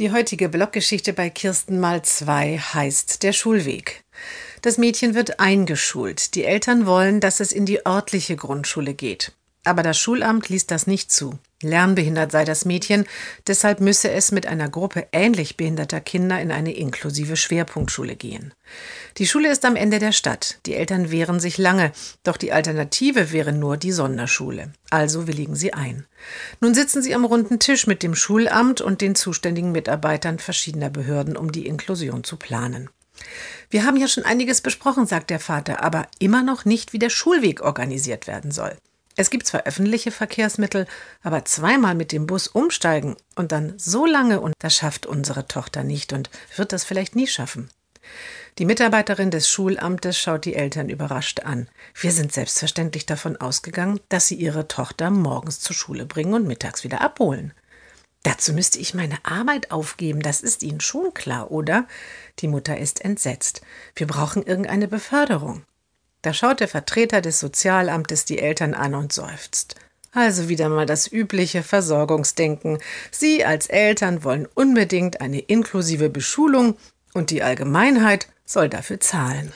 Die heutige Bloggeschichte bei Kirsten mal zwei heißt Der Schulweg. Das Mädchen wird eingeschult. Die Eltern wollen, dass es in die örtliche Grundschule geht. Aber das Schulamt liest das nicht zu. Lernbehindert sei das Mädchen, deshalb müsse es mit einer Gruppe ähnlich behinderter Kinder in eine inklusive Schwerpunktschule gehen. Die Schule ist am Ende der Stadt. Die Eltern wehren sich lange, doch die Alternative wäre nur die Sonderschule. Also willigen sie ein. Nun sitzen sie am runden Tisch mit dem Schulamt und den zuständigen Mitarbeitern verschiedener Behörden, um die Inklusion zu planen. Wir haben ja schon einiges besprochen, sagt der Vater, aber immer noch nicht, wie der Schulweg organisiert werden soll. Es gibt zwar öffentliche Verkehrsmittel, aber zweimal mit dem Bus umsteigen und dann so lange und das schafft unsere Tochter nicht und wird das vielleicht nie schaffen. Die Mitarbeiterin des Schulamtes schaut die Eltern überrascht an. Wir sind selbstverständlich davon ausgegangen, dass sie ihre Tochter morgens zur Schule bringen und mittags wieder abholen. Dazu müsste ich meine Arbeit aufgeben, das ist Ihnen schon klar, oder? Die Mutter ist entsetzt. Wir brauchen irgendeine Beförderung. Da schaut der Vertreter des Sozialamtes die Eltern an und seufzt. Also wieder mal das übliche Versorgungsdenken. Sie als Eltern wollen unbedingt eine inklusive Beschulung und die Allgemeinheit soll dafür zahlen.